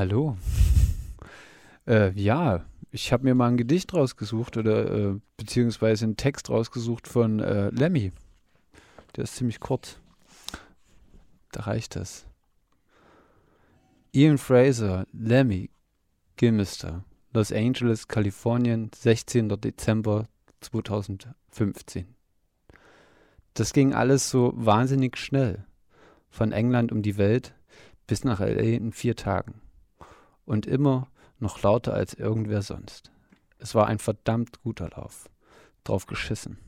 Hallo. äh, ja, ich habe mir mal ein Gedicht rausgesucht oder äh, beziehungsweise einen Text rausgesucht von äh, Lemmy. Der ist ziemlich kurz. Da reicht das. Ian Fraser, Lemmy, Gilmister, Los Angeles, Kalifornien, 16. Dezember 2015. Das ging alles so wahnsinnig schnell. Von England um die Welt bis nach LA in vier Tagen. Und immer noch lauter als irgendwer sonst. Es war ein verdammt guter Lauf. Drauf geschissen.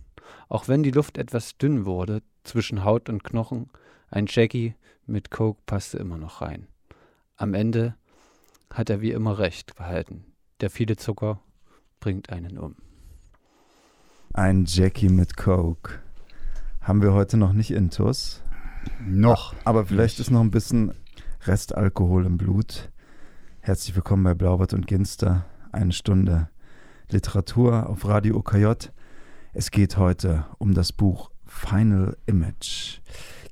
Auch wenn die Luft etwas dünn wurde, zwischen Haut und Knochen, ein Jackie mit Coke passte immer noch rein. Am Ende hat er wie immer recht behalten. Der viele Zucker bringt einen um. Ein Jackie mit Coke. Haben wir heute noch nicht intus. Noch. Aber vielleicht nicht. ist noch ein bisschen Restalkohol im Blut. Herzlich willkommen bei Blaubart und Ginster. Eine Stunde Literatur auf Radio OKJ. Es geht heute um das Buch Final Image.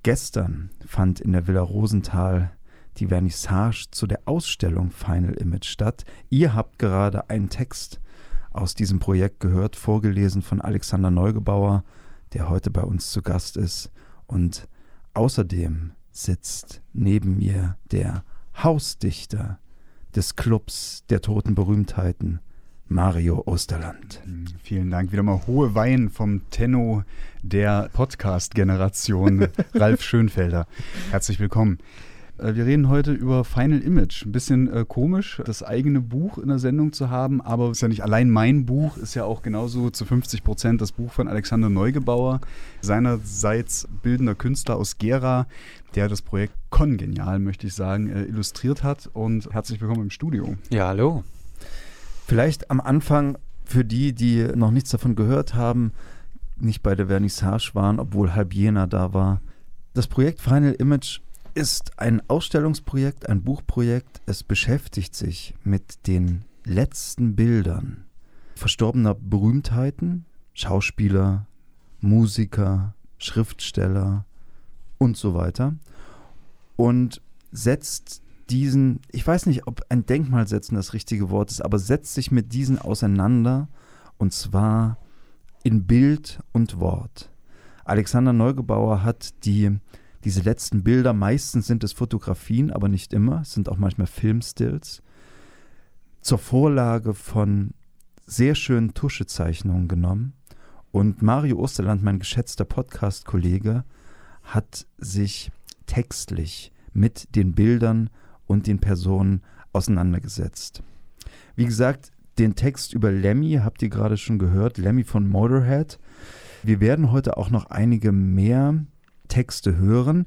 Gestern fand in der Villa Rosenthal die Vernissage zu der Ausstellung Final Image statt. Ihr habt gerade einen Text aus diesem Projekt gehört, vorgelesen von Alexander Neugebauer, der heute bei uns zu Gast ist. Und außerdem sitzt neben mir der Hausdichter des Clubs der toten Berühmtheiten, Mario Osterland. Hm, vielen Dank. Wieder mal hohe Wein vom Tenno der Podcast-Generation, Ralf Schönfelder. Herzlich willkommen. Äh, wir reden heute über Final Image. Ein bisschen äh, komisch, das eigene Buch in der Sendung zu haben, aber es ist ja nicht allein mein Buch, ist ja auch genauso zu 50 Prozent das Buch von Alexander Neugebauer, seinerseits bildender Künstler aus Gera, der das Projekt Kongenial, möchte ich sagen, äh, illustriert hat. Und herzlich willkommen im Studio. Ja, hallo. Vielleicht am Anfang für die, die noch nichts davon gehört haben, nicht bei der Vernissage waren, obwohl halb Jena da war. Das Projekt Final Image ist ein Ausstellungsprojekt, ein Buchprojekt. Es beschäftigt sich mit den letzten Bildern verstorbener Berühmtheiten, Schauspieler, Musiker, Schriftsteller und so weiter. Und setzt diesen, ich weiß nicht, ob ein Denkmal setzen das richtige Wort ist, aber setzt sich mit diesen auseinander und zwar in Bild und Wort. Alexander Neugebauer hat die diese letzten Bilder, meistens sind es Fotografien, aber nicht immer, es sind auch manchmal Filmstills, zur Vorlage von sehr schönen Tuschezeichnungen genommen. Und Mario Osterland, mein geschätzter Podcast-Kollege, hat sich textlich mit den Bildern und den Personen auseinandergesetzt. Wie gesagt, den Text über Lemmy habt ihr gerade schon gehört, Lemmy von Motorhead. Wir werden heute auch noch einige mehr Texte hören.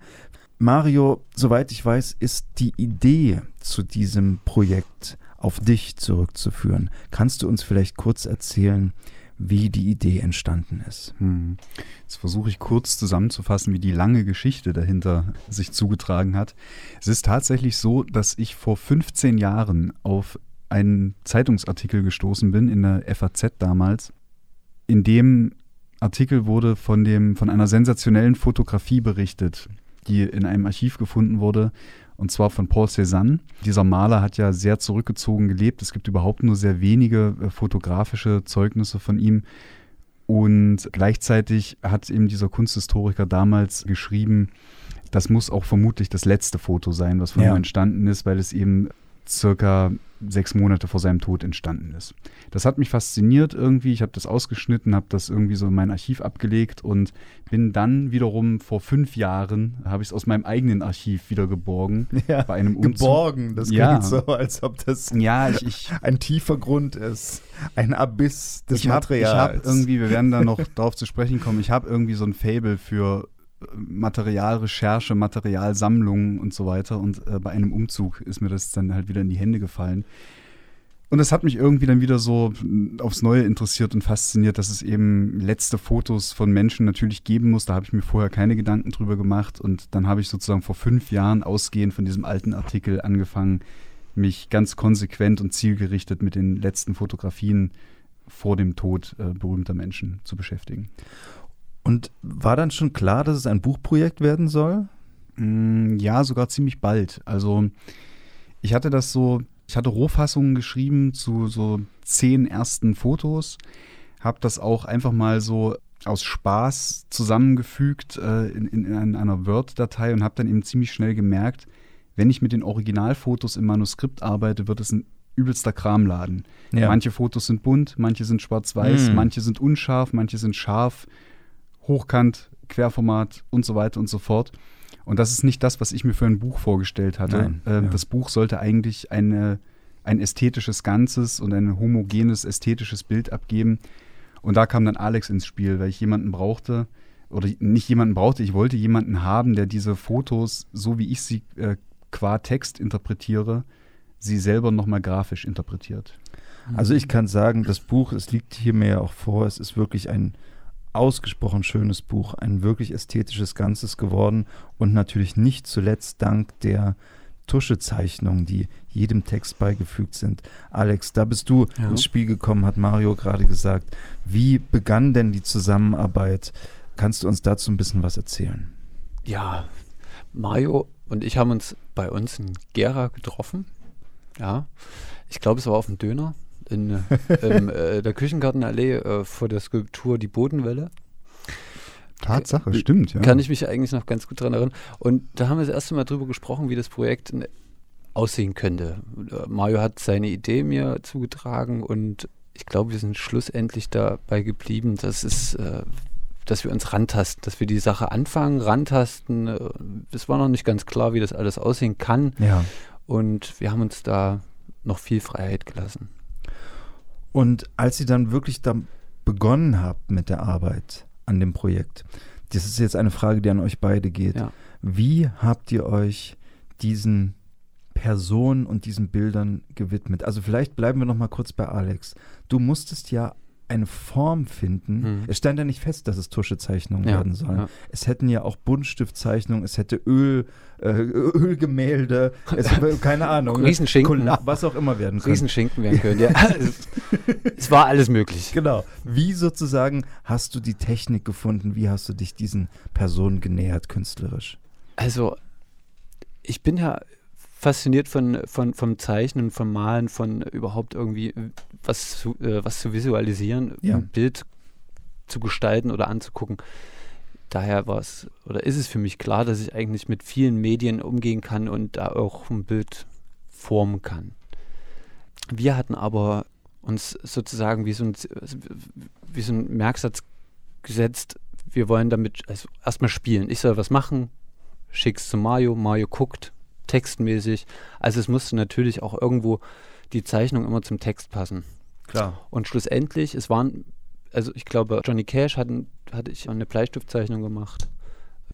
Mario, soweit ich weiß, ist die Idee zu diesem Projekt auf dich zurückzuführen. Kannst du uns vielleicht kurz erzählen, wie die Idee entstanden ist? Hm. Jetzt versuche ich kurz zusammenzufassen, wie die lange Geschichte dahinter sich zugetragen hat. Es ist tatsächlich so, dass ich vor 15 Jahren auf einen Zeitungsartikel gestoßen bin in der FAZ damals, in dem Artikel wurde von, dem, von einer sensationellen Fotografie berichtet, die in einem Archiv gefunden wurde, und zwar von Paul Cézanne. Dieser Maler hat ja sehr zurückgezogen gelebt. Es gibt überhaupt nur sehr wenige äh, fotografische Zeugnisse von ihm. Und gleichzeitig hat eben dieser Kunsthistoriker damals geschrieben, das muss auch vermutlich das letzte Foto sein, was von ja. ihm entstanden ist, weil es eben circa sechs Monate vor seinem Tod entstanden ist. Das hat mich fasziniert irgendwie. Ich habe das ausgeschnitten, habe das irgendwie so in mein Archiv abgelegt und bin dann wiederum vor fünf Jahren, habe ich es aus meinem eigenen Archiv wieder geborgen. Ja, bei einem Umzug. Geborgen, das ja. klingt so, als ob das ja, ich, ich, ein tiefer Grund ist. Ein Abyss des ich hab, Materials. Ich habe irgendwie, wir werden da noch darauf zu sprechen kommen, ich habe irgendwie so ein Fable für Materialrecherche, Materialsammlungen und so weiter. Und äh, bei einem Umzug ist mir das dann halt wieder in die Hände gefallen. Und das hat mich irgendwie dann wieder so aufs Neue interessiert und fasziniert, dass es eben letzte Fotos von Menschen natürlich geben muss. Da habe ich mir vorher keine Gedanken drüber gemacht. Und dann habe ich sozusagen vor fünf Jahren ausgehend von diesem alten Artikel angefangen, mich ganz konsequent und zielgerichtet mit den letzten Fotografien vor dem Tod äh, berühmter Menschen zu beschäftigen. Und war dann schon klar, dass es ein Buchprojekt werden soll? Mm, ja, sogar ziemlich bald. Also ich hatte das so, ich hatte Rohfassungen geschrieben zu so zehn ersten Fotos, habe das auch einfach mal so aus Spaß zusammengefügt äh, in, in, einer Word-Datei und habe dann eben ziemlich schnell gemerkt, wenn ich mit den Originalfotos im Manuskript arbeite, wird es ein übelster Kramladen. Ja. Manche Fotos sind bunt, manche sind schwarz-weiß, mm. manche sind unscharf, manche sind scharf, hochkant, Querformat und so weiter und so fort. Und das ist nicht das, was ich mir für ein Buch vorgestellt hatte. Nein, äh, ja. Das Buch sollte eigentlich eine, ein ästhetisches Ganzes und ein homogenes ästhetisches Bild abgeben. Und da kam dann Alex ins Spiel, weil ich jemanden brauchte, oder nicht jemanden brauchte, ich wollte jemanden haben, der diese Fotos, so wie ich sie äh, qua Text interpretiere, sie selber nochmal grafisch interpretiert. Also ich kann sagen, das Buch, es liegt hier mir ja auch vor, es ist wirklich ein ausgesprochen schönes Buch, ein wirklich ästhetisches Ganzes geworden und natürlich nicht zuletzt dank der Tuschezeichnungen, die jedem Text beigefügt sind. Alex, da bist du ja. ins Spiel gekommen, hat Mario gerade gesagt. Wie begann denn die Zusammenarbeit? Kannst du uns dazu ein bisschen was erzählen? Ja, Mario und ich haben uns bei uns in Gera getroffen. Ja, ich glaube, es war auf dem Döner in ähm, äh, der Küchengartenallee äh, vor der Skulptur Die Bodenwelle. Tatsache, äh, stimmt, ja. Kann ich mich eigentlich noch ganz gut daran erinnern. Und da haben wir das erste Mal drüber gesprochen, wie das Projekt aussehen könnte. Äh, Mario hat seine Idee mir zugetragen und ich glaube, wir sind schlussendlich dabei geblieben, dass es, äh, dass wir uns rantasten, dass wir die Sache anfangen, rantasten. Äh, es war noch nicht ganz klar, wie das alles aussehen kann. Ja. Und wir haben uns da noch viel Freiheit gelassen. Und als ihr dann wirklich da begonnen habt mit der Arbeit an dem Projekt, das ist jetzt eine Frage, die an euch beide geht. Ja. Wie habt ihr euch diesen Personen und diesen Bildern gewidmet? Also vielleicht bleiben wir noch mal kurz bei Alex. Du musstest ja eine Form finden. Mhm. Es stand ja nicht fest, dass es Tuschezeichnungen ja, werden sollen. Ja. Es hätten ja auch Buntstiftzeichnungen, es hätte Öl, äh, Ölgemälde, es, keine Ahnung. Riesenschinken. Was auch immer werden können. Riesenschinken werden können, ja. es war alles möglich. Genau. Wie sozusagen hast du die Technik gefunden? Wie hast du dich diesen Personen genähert künstlerisch? Also, ich bin ja fasziniert von, von, vom Zeichnen, vom Malen, von überhaupt irgendwie was zu, äh, was zu visualisieren, ja. ein Bild zu gestalten oder anzugucken. Daher war es oder ist es für mich klar, dass ich eigentlich mit vielen Medien umgehen kann und da auch ein Bild formen kann. Wir hatten aber uns sozusagen wie so ein, wie so ein Merksatz gesetzt, wir wollen damit also erstmal spielen. Ich soll was machen, schick's zu Mario, Mario guckt, textmäßig. Also es musste natürlich auch irgendwo die Zeichnung immer zum Text passen. Klar. Und schlussendlich, es waren, also ich glaube, Johnny Cash hatten, hatte ich eine Bleistiftzeichnung gemacht.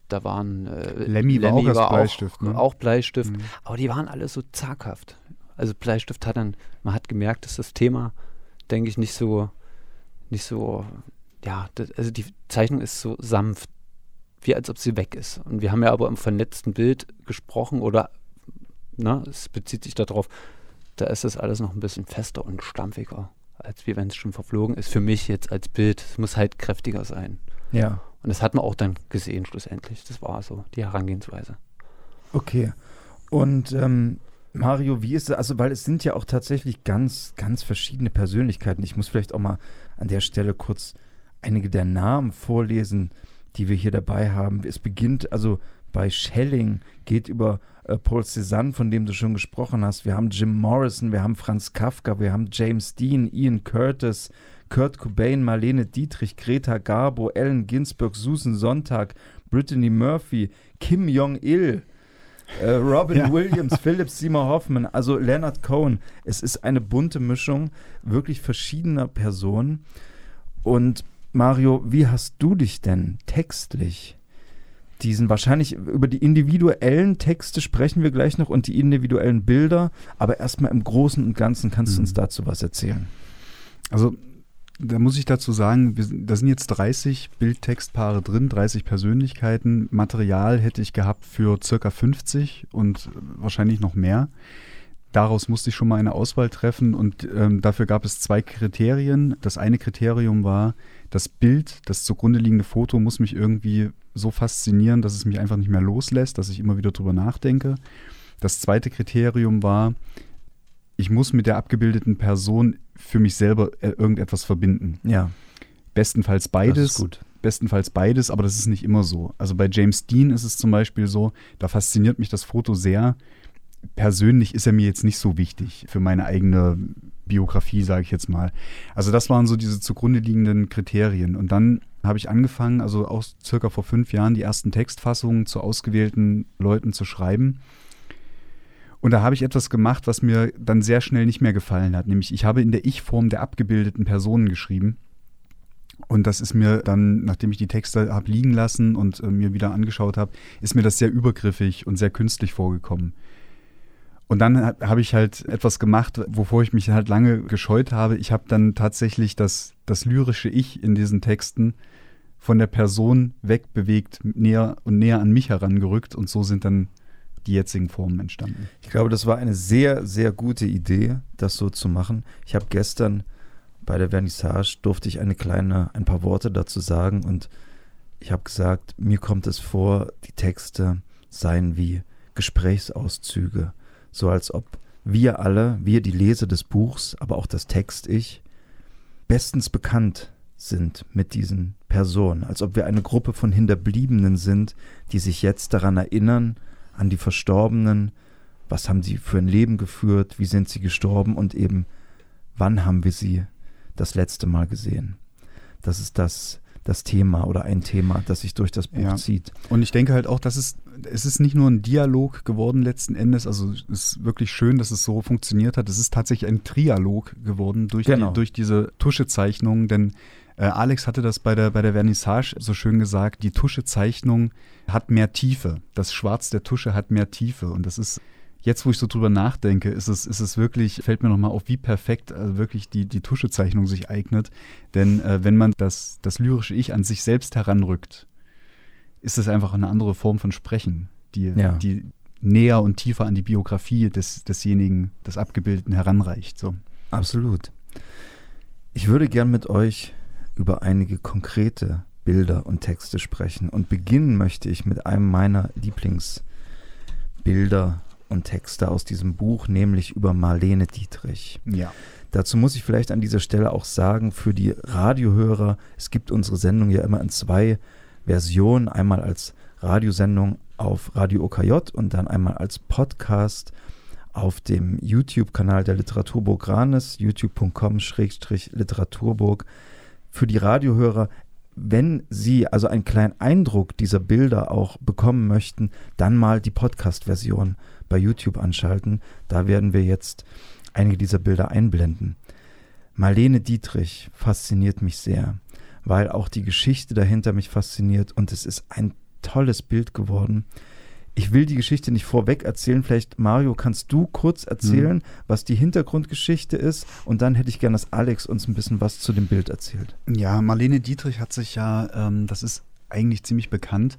Da waren äh, Lemmy, Lemmy war auch war Bleistift, auch, ne? auch Bleistift, mhm. aber die waren alle so zaghaft. Also Bleistift hat dann, man hat gemerkt, dass das Thema, denke ich, nicht so, nicht so, ja, das, also die Zeichnung ist so sanft, wie als ob sie weg ist. Und wir haben ja aber im vernetzten Bild gesprochen oder ne, es bezieht sich darauf, da ist das alles noch ein bisschen fester und stampfiger, als wie wenn es schon verflogen ist. Für mich jetzt als Bild, es muss halt kräftiger sein. Ja. Und das hat man auch dann gesehen schlussendlich. Das war so die Herangehensweise. Okay. Und ähm, Mario, wie ist es? Also, weil es sind ja auch tatsächlich ganz, ganz verschiedene Persönlichkeiten. Ich muss vielleicht auch mal an der Stelle kurz einige der Namen vorlesen, die wir hier dabei haben. Es beginnt also bei Schelling, geht über äh, Paul Cézanne, von dem du schon gesprochen hast. Wir haben Jim Morrison, wir haben Franz Kafka, wir haben James Dean, Ian Curtis, Kurt Cobain, Marlene Dietrich, Greta Garbo, Ellen Ginsberg, Susan Sonntag, Brittany Murphy, Kim Jong-il, äh, Robin ja. Williams, Philip Seymour Hoffman, also Leonard Cohen. Es ist eine bunte Mischung wirklich verschiedener Personen. Und Mario, wie hast du dich denn textlich diesen wahrscheinlich über die individuellen Texte sprechen wir gleich noch und die individuellen Bilder, aber erstmal im Großen und Ganzen kannst du uns mhm. dazu was erzählen. Also da muss ich dazu sagen, wir, da sind jetzt 30 Bildtextpaare drin, 30 Persönlichkeiten. Material hätte ich gehabt für circa 50 und wahrscheinlich noch mehr. Daraus musste ich schon mal eine Auswahl treffen und ähm, dafür gab es zwei Kriterien. Das eine Kriterium war, das Bild, das zugrunde liegende Foto muss mich irgendwie so faszinieren, dass es mich einfach nicht mehr loslässt, dass ich immer wieder drüber nachdenke. Das zweite Kriterium war, ich muss mit der abgebildeten Person für mich selber äh, irgendetwas verbinden. Ja. Bestenfalls beides. Bestenfalls beides, aber das ist nicht immer so. Also bei James Dean ist es zum Beispiel so, da fasziniert mich das Foto sehr. Persönlich ist er mir jetzt nicht so wichtig für meine eigene Biografie, sage ich jetzt mal. Also das waren so diese zugrunde liegenden Kriterien. Und dann habe ich angefangen, also auch circa vor fünf Jahren, die ersten Textfassungen zu ausgewählten Leuten zu schreiben. Und da habe ich etwas gemacht, was mir dann sehr schnell nicht mehr gefallen hat. Nämlich ich habe in der Ich-Form der abgebildeten Personen geschrieben. Und das ist mir dann, nachdem ich die Texte habe liegen lassen und äh, mir wieder angeschaut habe, ist mir das sehr übergriffig und sehr künstlich vorgekommen. Und dann habe ich halt etwas gemacht, wovor ich mich halt lange gescheut habe. Ich habe dann tatsächlich das, das lyrische Ich in diesen Texten von der Person wegbewegt, näher und näher an mich herangerückt und so sind dann die jetzigen Formen entstanden. Ich glaube, das war eine sehr, sehr gute Idee, das so zu machen. Ich habe gestern bei der Vernissage durfte ich eine kleine, ein paar Worte dazu sagen und ich habe gesagt, mir kommt es vor, die Texte seien wie Gesprächsauszüge so als ob wir alle, wir die Leser des Buchs, aber auch das Text-Ich, bestens bekannt sind mit diesen Personen, als ob wir eine Gruppe von Hinterbliebenen sind, die sich jetzt daran erinnern, an die Verstorbenen, was haben sie für ein Leben geführt, wie sind sie gestorben und eben, wann haben wir sie das letzte Mal gesehen. Das ist das, das Thema oder ein Thema, das sich durch das Buch ja. zieht. Und ich denke halt auch, dass es, es ist nicht nur ein Dialog geworden letzten Endes, also es ist wirklich schön, dass es so funktioniert hat. Es ist tatsächlich ein Trialog geworden durch, genau. die, durch diese Tuschezeichnung, denn äh, Alex hatte das bei der, bei der Vernissage so schön gesagt, die Tuschezeichnung hat mehr Tiefe. Das Schwarz der Tusche hat mehr Tiefe und das ist jetzt, wo ich so drüber nachdenke, ist es, ist es wirklich, fällt mir nochmal auf, wie perfekt also wirklich die, die Tuschezeichnung sich eignet. Denn äh, wenn man das, das lyrische Ich an sich selbst heranrückt, ist es einfach eine andere Form von Sprechen, die, ja. die näher und tiefer an die Biografie des, desjenigen, des Abgebildeten heranreicht. So. Absolut. Ich würde gern mit euch über einige konkrete Bilder und Texte sprechen. Und beginnen möchte ich mit einem meiner Lieblingsbilder und Texte aus diesem Buch, nämlich über Marlene Dietrich. Ja. Dazu muss ich vielleicht an dieser Stelle auch sagen, für die Radiohörer, es gibt unsere Sendung ja immer in zwei Versionen, einmal als Radiosendung auf Radio OKJ und dann einmal als Podcast auf dem YouTube-Kanal der Literaturburg Ranes, youtube.com-literaturburg. Für die Radiohörer, wenn Sie also einen kleinen Eindruck dieser Bilder auch bekommen möchten, dann mal die Podcast-Version bei YouTube anschalten. Da werden wir jetzt einige dieser Bilder einblenden. Marlene Dietrich fasziniert mich sehr, weil auch die Geschichte dahinter mich fasziniert und es ist ein tolles Bild geworden. Ich will die Geschichte nicht vorweg erzählen. Vielleicht, Mario, kannst du kurz erzählen, mhm. was die Hintergrundgeschichte ist? Und dann hätte ich gerne, dass Alex uns ein bisschen was zu dem Bild erzählt. Ja, Marlene Dietrich hat sich ja, ähm, das ist eigentlich ziemlich bekannt,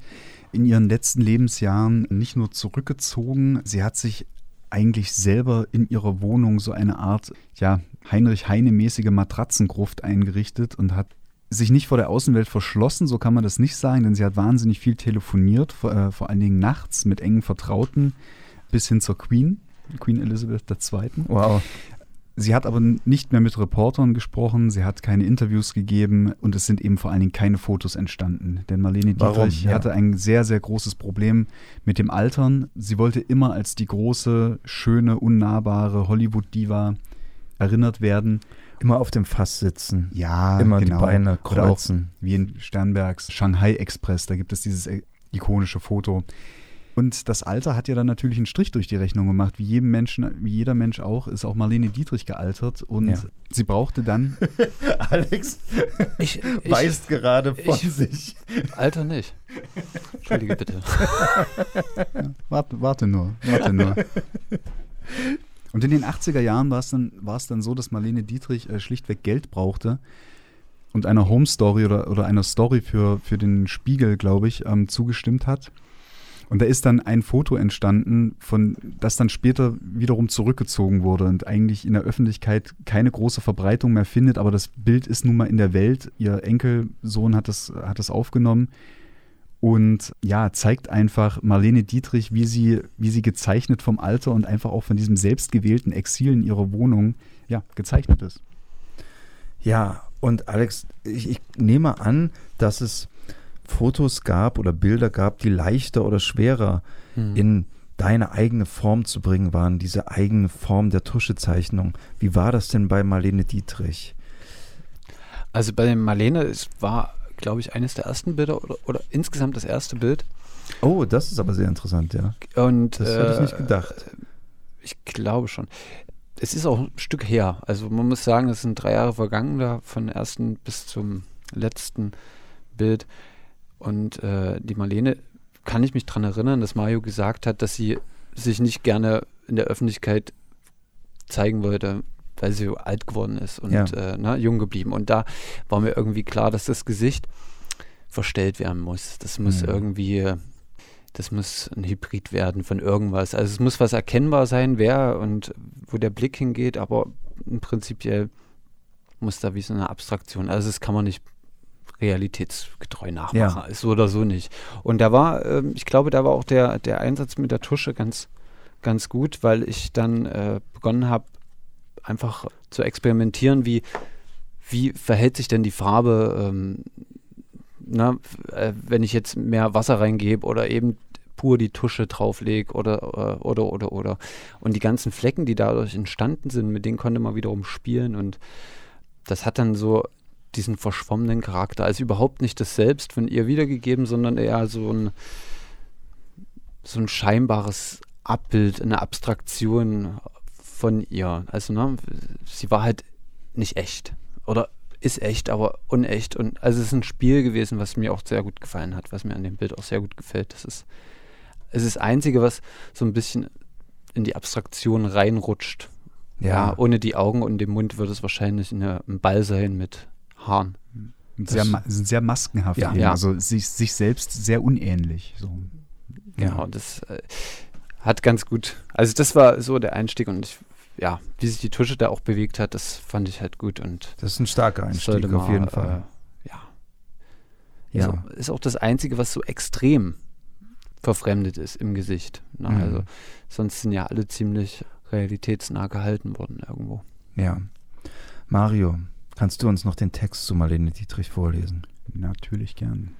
in ihren letzten Lebensjahren nicht nur zurückgezogen, sie hat sich eigentlich selber in ihrer Wohnung so eine Art, ja, Heinrich Heine-mäßige Matratzengruft eingerichtet und hat sich nicht vor der Außenwelt verschlossen, so kann man das nicht sagen, denn sie hat wahnsinnig viel telefoniert, vor, äh, vor allen Dingen nachts mit engen Vertrauten bis hin zur Queen, Queen Elizabeth II. Wow. Sie hat aber nicht mehr mit Reportern gesprochen, sie hat keine Interviews gegeben und es sind eben vor allen Dingen keine Fotos entstanden. Denn Marlene Dietrich ja. hatte ein sehr, sehr großes Problem mit dem Altern. Sie wollte immer als die große, schöne, unnahbare Hollywood-Diva erinnert werden. Immer auf dem Fass sitzen. Ja, immer genau. die Beine kreuzen. wie in Sternbergs Shanghai Express, da gibt es dieses ikonische Foto. Und das Alter hat ja dann natürlich einen Strich durch die Rechnung gemacht. Wie jedem Menschen, wie jeder Mensch auch, ist auch Marlene Dietrich gealtert. Und ja. sie brauchte dann. Alex ich, weist gerade von ich, sich. Alter nicht. Entschuldige bitte. Ja, warte, warte nur, warte nur. Und in den 80er Jahren war es dann, dann so, dass Marlene Dietrich äh, schlichtweg Geld brauchte und einer Home Story oder, oder einer Story für, für den Spiegel, glaube ich, ähm, zugestimmt hat. Und da ist dann ein Foto entstanden, von das dann später wiederum zurückgezogen wurde und eigentlich in der Öffentlichkeit keine große Verbreitung mehr findet, aber das Bild ist nun mal in der Welt. Ihr Enkelsohn hat das, hat das aufgenommen. Und ja, zeigt einfach Marlene Dietrich, wie sie, wie sie gezeichnet vom Alter und einfach auch von diesem selbstgewählten Exil in ihrer Wohnung ja, gezeichnet ist. Ja, und Alex, ich, ich nehme an, dass es Fotos gab oder Bilder gab, die leichter oder schwerer Hm. in deine eigene Form zu bringen waren, diese eigene Form der Tuschezeichnung. Wie war das denn bei Marlene Dietrich? Also bei Marlene, es war, glaube ich, eines der ersten Bilder oder, oder insgesamt das erste Bild. Oh, das ist aber sehr interessant, ja. Und Das hätte ich äh, nicht gedacht. Ich glaube schon. Es ist auch ein Stück her. Also man muss sagen, es sind drei Jahre vergangen da von ersten bis zum letzten Bild. Und äh, die Marlene kann ich mich daran erinnern, dass Mario gesagt hat, dass sie sich nicht gerne in der Öffentlichkeit zeigen wollte, weil sie alt geworden ist und Ja. äh, ne, jung geblieben. Und da war mir irgendwie klar, dass das Gesicht verstellt werden muss. Das muss Mhm. irgendwie, das muss ein Hybrid werden von irgendwas. Also es muss was erkennbar sein, wer und wo der Blick hingeht, aber im Prinzipiell muss da wie so eine Abstraktion. Also das kann man nicht realitätsgetreu nachmachen. Ja. Ist so oder so nicht. Und da war, ähm, ich glaube, da war auch der, der Einsatz mit der Tusche ganz, ganz gut, weil ich dann äh, begonnen habe, einfach zu experimentieren, wie, wie verhält sich denn die Farbe, ähm, na, f- äh, wenn ich jetzt mehr Wasser reingebe oder eben pur die Tusche drauflege oder, äh, oder, oder, oder. Und die ganzen Flecken, die dadurch entstanden sind, mit denen konnte man wiederum spielen und das hat dann so diesen verschwommenen Charakter. Also überhaupt nicht das Selbst von ihr wiedergegeben, sondern eher so ein, so ein scheinbares Abbild, eine Abstraktion von ihr. Also, ne, sie war halt nicht echt. Oder ist echt, aber unecht. Und also es ist ein Spiel gewesen, was mir auch sehr gut gefallen hat, was mir an dem Bild auch sehr gut gefällt. Das ist, es ist das Einzige, was so ein bisschen in die Abstraktion reinrutscht. Ja, ohne die Augen und den Mund würde es wahrscheinlich eine, ein Ball sein mit Haaren. Sehr, sind sehr maskenhaft, Ja. Ja. also sich, sich selbst sehr unähnlich. So. Genau, das äh, hat ganz gut. Also das war so der Einstieg und ich, ja, wie sich die Tusche da auch bewegt hat, das fand ich halt gut und Das ist ein starker Einstieg sollte auf jeden mal, Fall. Äh, ja. Ja. Ist, auch, ist auch das Einzige, was so extrem verfremdet ist im Gesicht. Ne? Mhm. Also sonst sind ja alle ziemlich realitätsnah gehalten worden irgendwo. Ja. Mario, kannst du uns noch den Text zu Marlene Dietrich vorlesen? Natürlich gern.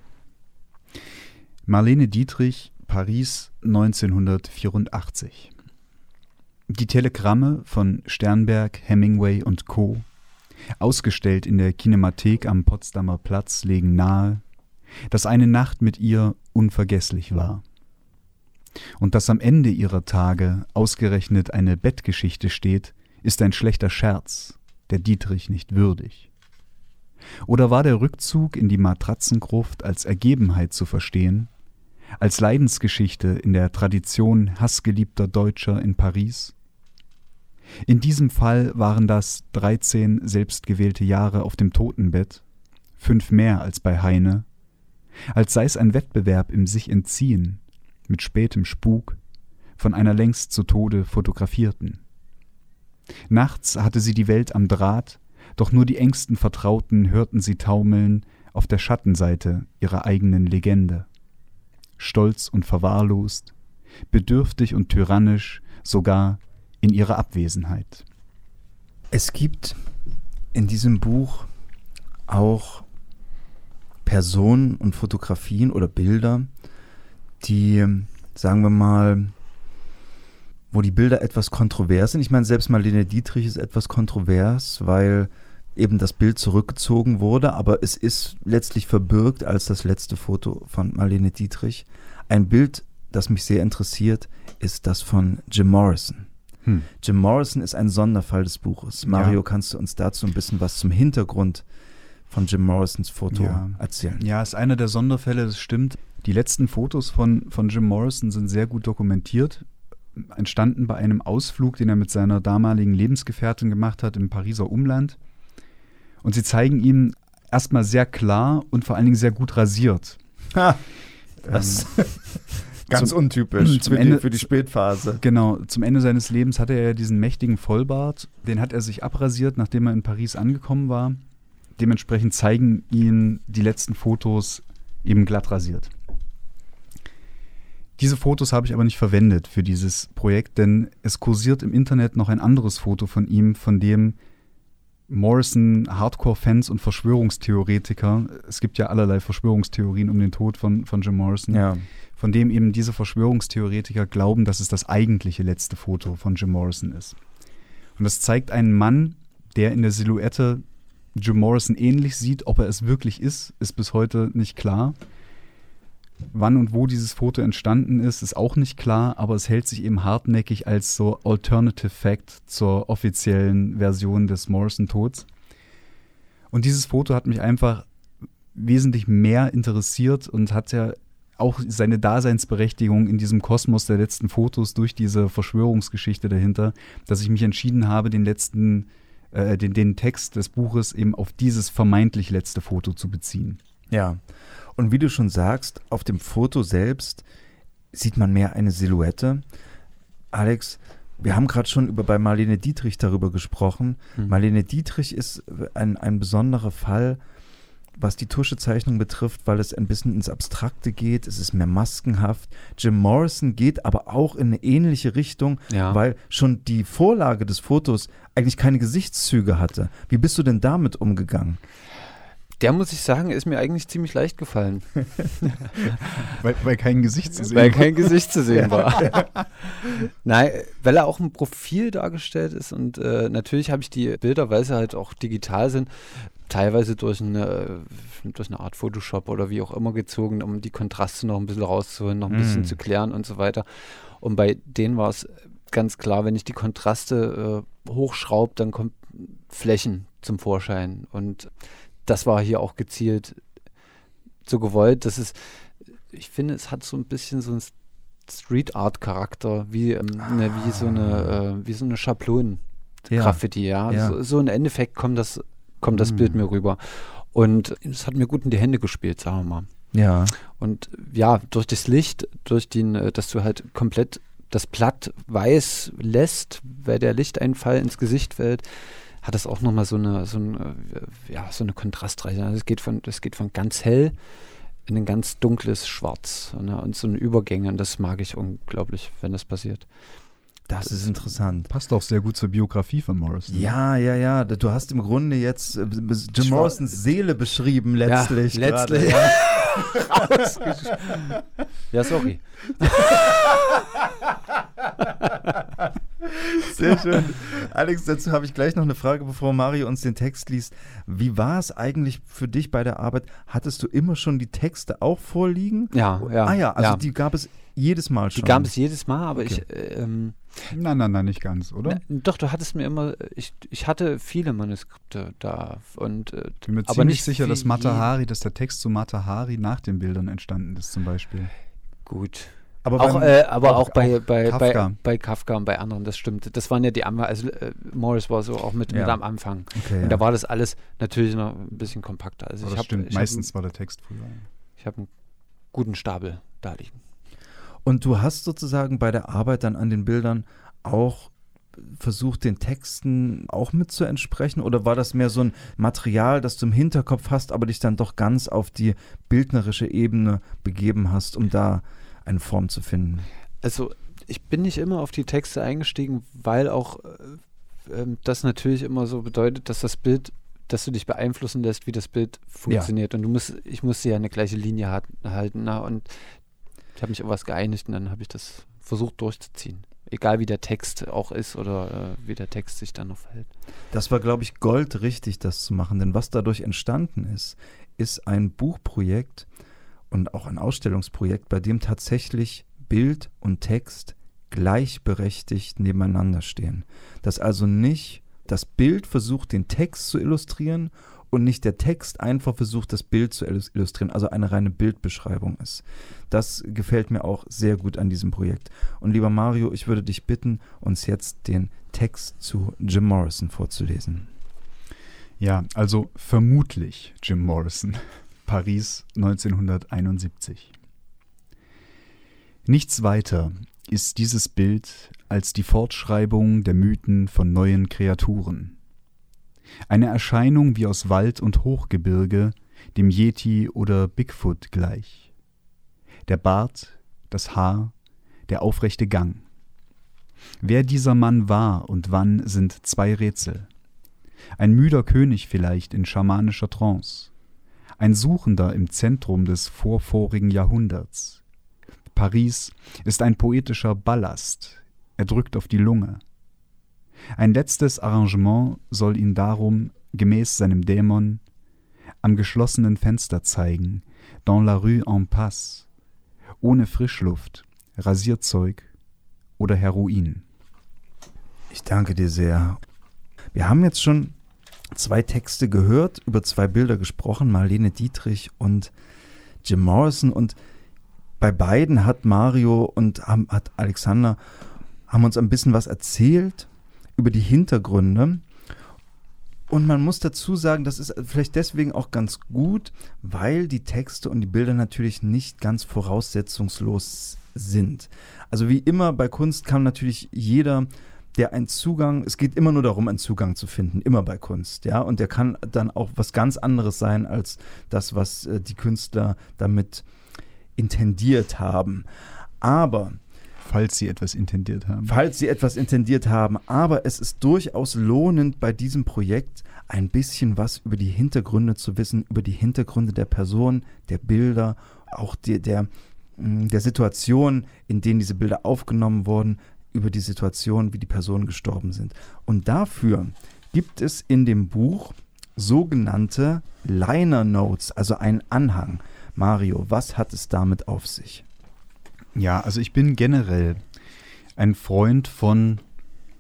Marlene Dietrich, Paris 1984. Die Telegramme von Sternberg, Hemingway und Co., ausgestellt in der Kinemathek am Potsdamer Platz, legen nahe, dass eine Nacht mit ihr unvergesslich war. Und dass am Ende ihrer Tage ausgerechnet eine Bettgeschichte steht, ist ein schlechter Scherz, der Dietrich nicht würdig. Oder war der Rückzug in die Matratzengruft als Ergebenheit zu verstehen, als Leidensgeschichte in der Tradition hassgeliebter Deutscher in Paris? In diesem Fall waren das 13 selbstgewählte Jahre auf dem Totenbett, fünf mehr als bei Heine, als sei es ein Wettbewerb im sich entziehen, mit spätem Spuk, von einer längst zu Tode fotografierten. Nachts hatte sie die Welt am Draht, doch nur die engsten Vertrauten hörten sie taumeln auf der Schattenseite ihrer eigenen Legende. Stolz und verwahrlost, bedürftig und tyrannisch, sogar in ihrer Abwesenheit. Es gibt in diesem Buch auch Personen und Fotografien oder Bilder, die, sagen wir mal, wo die Bilder etwas kontrovers sind. Ich meine, selbst Marlene Dietrich ist etwas kontrovers, weil eben das Bild zurückgezogen wurde, aber es ist letztlich verbürgt als das letzte Foto von Marlene Dietrich. Ein Bild, das mich sehr interessiert, ist das von Jim Morrison. Hm. Jim Morrison ist ein Sonderfall des Buches. Mario, Ja. kannst du uns dazu ein bisschen was zum Hintergrund von Jim Morrisons Foto Ja. erzählen? Ja, ist einer der Sonderfälle, das stimmt. Die letzten Fotos von, von Jim Morrison sind sehr gut dokumentiert. Entstanden bei einem Ausflug, den er mit seiner damaligen Lebensgefährtin gemacht hat im Pariser Umland. Und sie zeigen ihn erstmal sehr klar und vor allen Dingen sehr gut rasiert. Ha, das ganz zum- untypisch zum für, Ende- die, für die Spätphase. Genau, zum Ende seines Lebens hatte er ja diesen mächtigen Vollbart. Den hat er sich abrasiert, nachdem er in Paris angekommen war. Dementsprechend zeigen ihn die letzten Fotos eben glatt rasiert. Diese Fotos habe ich aber nicht verwendet für dieses Projekt, denn es kursiert im Internet noch ein anderes Foto von ihm, von dem Morrison, Hardcore-Fans und Verschwörungstheoretiker, es gibt ja allerlei Verschwörungstheorien um den Tod von, von Jim Morrison, Ja. von dem eben diese Verschwörungstheoretiker glauben, dass es das eigentliche letzte Foto von Jim Morrison ist. Und das zeigt einen Mann, der in der Silhouette Jim Morrison ähnlich sieht. Ob er es wirklich ist, ist bis heute nicht klar. Wann und wo dieses Foto entstanden ist, ist auch nicht klar, aber es hält sich eben hartnäckig als so Alternative Fact zur offiziellen Version des Morrison-Tods. Und dieses Foto hat mich einfach wesentlich mehr interessiert und hat ja auch seine Daseinsberechtigung in diesem Kosmos der letzten Fotos durch diese Verschwörungsgeschichte dahinter, dass ich mich entschieden habe, den letzten, äh, den, den Text des Buches eben auf dieses vermeintlich letzte Foto zu beziehen. Ja. Und wie du schon sagst, auf dem Foto selbst sieht man mehr eine Silhouette. Alex, wir haben gerade schon über bei Marlene Dietrich darüber gesprochen. Hm. Marlene Dietrich ist ein, ein besonderer Fall, was die Tuschezeichnung betrifft, weil es ein bisschen ins Abstrakte geht. Es ist mehr maskenhaft. Jim Morrison geht aber auch in eine ähnliche Richtung, Ja. weil schon die Vorlage des Fotos eigentlich keine Gesichtszüge hatte. Wie bist du denn damit umgegangen? Der muss ich sagen, ist mir eigentlich ziemlich leicht gefallen, Weil, weil kein Gesicht zu sehen weil war. kein Gesicht zu sehen war. Nein, weil er auch ein Profil dargestellt ist und äh, natürlich habe ich die Bilder, weil sie halt auch digital sind, teilweise durch eine, durch eine Art Photoshop oder wie auch immer gezogen, um die Kontraste noch ein bisschen rauszuholen, noch ein bisschen Mm. zu klären und so weiter. Und bei denen war es ganz klar, wenn ich die Kontraste äh, hochschraube, dann kommt Flächen zum Vorschein. Und das war hier auch gezielt so gewollt. Das ist, ich finde, es hat so ein bisschen so einen Street Art Charakter, wie, ähm, ne, wie so eine, äh, wie so eine Schablonen. Graffiti, ja. Ja. So, so im Endeffekt kommt das, kommt das Mm. Bild mir rüber. Und es hat mir gut in die Hände gespielt, sagen wir mal. Ja. Und ja, durch das Licht, durch den, äh, dass du halt komplett das Blatt weiß lässt, weil der Lichteinfall ins Gesicht fällt, hat das auch nochmal so eine, so eine, äh, ja, so eine Kontrastreiche. Also es geht von, das geht von ganz hell in ein ganz dunkles Schwarz ne? und so eine Übergänge. Und das mag ich unglaublich, wenn das passiert. Das ist interessant. Passt auch sehr gut zur Biografie von Morrison. Ja, ja, ja. Du hast im Grunde jetzt äh, Jim Morrisons Seele beschrieben, letztlich. Ja, gerade, letztlich. ja. Ja, sorry. Sehr schön. Alex, dazu habe ich gleich noch eine Frage, bevor Mario uns den Text liest. Wie war es eigentlich für dich bei der Arbeit? Hattest du immer schon die Texte auch vorliegen? Ja, ja. ah ja, also ja. die gab es jedes Mal schon. Die gab es jedes Mal, aber Okay. ich, äh, ähm, Nein, nein, nein, nicht ganz, oder? Na, doch, du hattest mir immer, ich, ich hatte viele Manuskripte da und äh, Ich bin mir aber ziemlich nicht sicher, dass Matahari, dass der Text zu Matahari nach den Bildern entstanden ist, zum Beispiel. gut. Aber Auch, beim- äh, aber auch- auch, bei, auch bei, Kafka. bei, bei Kafka und bei anderen, das stimmt. Das waren ja die Anfang, also äh, Morris war so auch mit, mit Ja. am Anfang. okay, ja. Und da war das alles natürlich noch ein bisschen kompakter. Also Aber ich das habe stimmt, ich hab, meistens war der Text früher. ich hab einen guten Stapel da liegen. Und du hast sozusagen bei der Arbeit dann an den Bildern auch versucht, den Texten auch mit zu entsprechen? Oder war das mehr so ein Material, das du im Hinterkopf hast, aber dich dann doch ganz auf die bildnerische Ebene begeben hast, um da eine Form zu finden? Also ich bin nicht immer auf die Texte eingestiegen, weil auch äh, ähm, das natürlich immer so bedeutet, dass das Bild, dass du dich beeinflussen lässt, wie das Bild funktioniert. Und du musst, ich musste ja eine gleiche Linie hat, halten. Na, und ich habe mich auf was geeinigt und dann habe ich das versucht durchzuziehen. Egal wie der Text auch ist oder äh, wie der Text sich dann noch verhält. Das war, glaube ich, goldrichtig, das zu machen. Denn was dadurch entstanden ist, ist ein Buchprojekt und auch ein Ausstellungsprojekt, bei dem tatsächlich Bild und Text gleichberechtigt nebeneinander stehen. Dass also nicht das Bild versucht, den Text zu illustrieren und nicht der Text einfach versucht, das Bild zu illus- illustrieren, also eine reine Bildbeschreibung ist. Das gefällt mir auch sehr gut an diesem Projekt. Und lieber Mario, ich würde dich bitten, uns jetzt den Text zu Jim Morrison vorzulesen. Ja, also vermutlich Jim Morrison, Paris 1971. Nichts weiter ist dieses Bild als die Fortschreibung der Mythen von neuen Kreaturen. Eine Erscheinung wie aus Wald und Hochgebirge, dem Yeti oder Bigfoot gleich. Der Bart, das Haar, der aufrechte Gang. Wer dieser Mann war und wann sind zwei Rätsel. Ein müder König vielleicht in schamanischer Trance. Ein Suchender im Zentrum des vorvorigen Jahrhunderts. Paris ist ein poetischer Ballast. Er drückt auf die Lunge. Ein letztes Arrangement soll ihn darum, gemäß seinem Dämon, am geschlossenen Fenster zeigen, dans la rue en passe, ohne Frischluft, Rasierzeug oder Heroin. Ich danke dir sehr. Wir haben jetzt schon zwei Texte gehört, über zwei Bilder gesprochen, Marlene Dietrich und Jim Morrison. Und bei beiden hat Mario und hat Alexander haben uns ein bisschen was erzählt über die Hintergründe. Und man muss dazu sagen, das ist vielleicht deswegen auch ganz gut, weil die Texte und die Bilder natürlich nicht ganz voraussetzungslos sind. Also wie immer bei Kunst kann natürlich jeder der einen Zugang, es geht immer nur darum, einen Zugang zu finden, immer bei Kunst, ja, und der kann dann auch was ganz anderes sein als das, was äh, die Künstler damit intendiert haben. Aber Falls sie etwas intendiert haben. Falls sie etwas intendiert haben. Aber es ist durchaus lohnend, bei diesem Projekt ein bisschen was über die Hintergründe zu wissen, über die Hintergründe der Person, der Bilder, auch die, der, mm, der Situation, in denen diese Bilder aufgenommen wurden, über die Situation, wie die Personen gestorben sind. Und dafür gibt es in dem Buch sogenannte Liner Notes, also einen Anhang. Mario, was hat es damit auf sich? Ja, also ich bin generell ein Freund von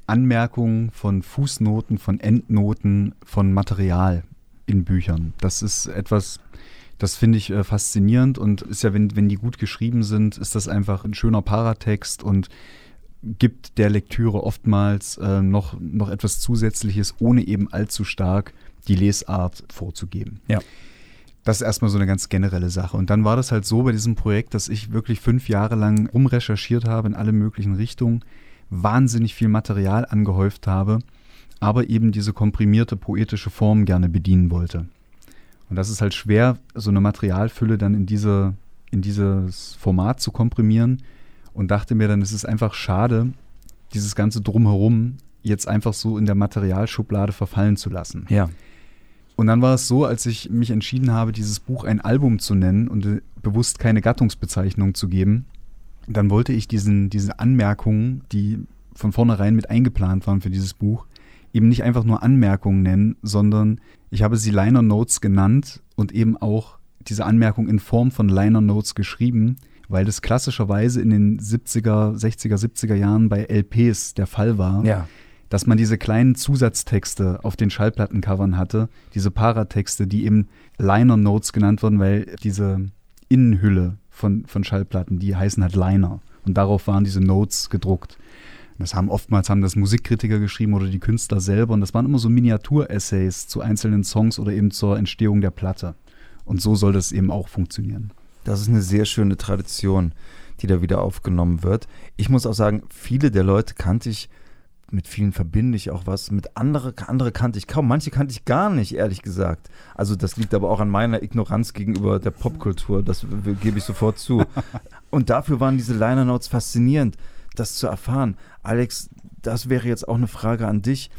Anmerkungen, von Fußnoten, von Endnoten, von Material in Büchern. Das ist etwas, das finde ich äh, faszinierend und ist ja, wenn, wenn die gut geschrieben sind, ist das einfach ein schöner Paratext und gibt der Lektüre oftmals äh, noch, noch etwas Zusätzliches, ohne eben allzu stark die Lesart vorzugeben. Ja. Das ist erstmal so eine ganz generelle Sache. Und dann war das halt so bei diesem Projekt, dass ich wirklich fünf Jahre lang rumrecherchiert habe in alle möglichen Richtungen, wahnsinnig viel Material angehäuft habe, aber eben diese komprimierte poetische Form gerne bedienen wollte. Und das ist halt schwer, so eine Materialfülle dann in, diese, in dieses Format zu komprimieren und dachte mir dann, es ist einfach schade, dieses ganze Drumherum jetzt einfach so in der Materialschublade verfallen zu lassen. Ja. Und dann war es so, als ich mich entschieden habe, dieses Buch ein Album zu nennen und äh, bewusst keine Gattungsbezeichnung zu geben, dann wollte ich diesen, diese Anmerkungen, die von vornherein mit eingeplant waren für dieses Buch, eben nicht einfach nur Anmerkungen nennen, sondern ich habe sie Liner Notes genannt und eben auch diese Anmerkung in Form von Liner Notes geschrieben, weil das klassischerweise in den 70er, 60er, 70er Jahren bei LPs der Fall war. Ja dass man diese kleinen Zusatztexte auf den Schallplattencovern hatte, diese Paratexte, die eben Liner Notes genannt wurden, weil diese Innenhülle von, von Schallplatten, die heißen halt Liner. Und darauf waren diese Notes gedruckt. Das haben oftmals haben das Musikkritiker geschrieben oder die Künstler selber. Und das waren immer so Miniaturessays zu einzelnen Songs oder eben zur Entstehung der Platte. Und so soll das eben auch funktionieren. Das ist eine sehr schöne Tradition, die da wieder aufgenommen wird. Ich muss auch sagen, viele der Leute kannte ich mit vielen verbinde ich auch was. Mit andere, andere kannte ich kaum. Manche kannte ich gar nicht, ehrlich gesagt. Also das liegt aber auch an meiner Ignoranz gegenüber der Popkultur. Das gebe ich sofort zu. Und dafür waren diese Liner Notes faszinierend, das zu erfahren. Alex, das wäre jetzt auch eine Frage an dich.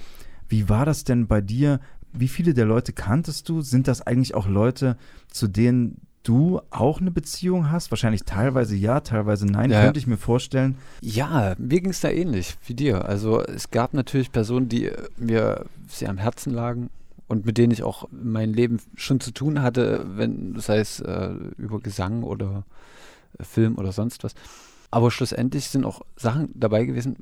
Wie war das denn bei dir? Wie viele der Leute kanntest du? Sind das eigentlich auch Leute, zu denen du auch eine Beziehung hast? Wahrscheinlich teilweise ja, teilweise nein, ja. könnte ich mir vorstellen. Ja, mir ging es da ähnlich wie dir. Also es gab natürlich Personen, die mir sehr am Herzen lagen und mit denen ich auch mein Leben schon zu tun hatte, wenn, sei es äh, über Gesang oder äh, Film oder sonst was. Aber schlussendlich sind auch Sachen dabei gewesen,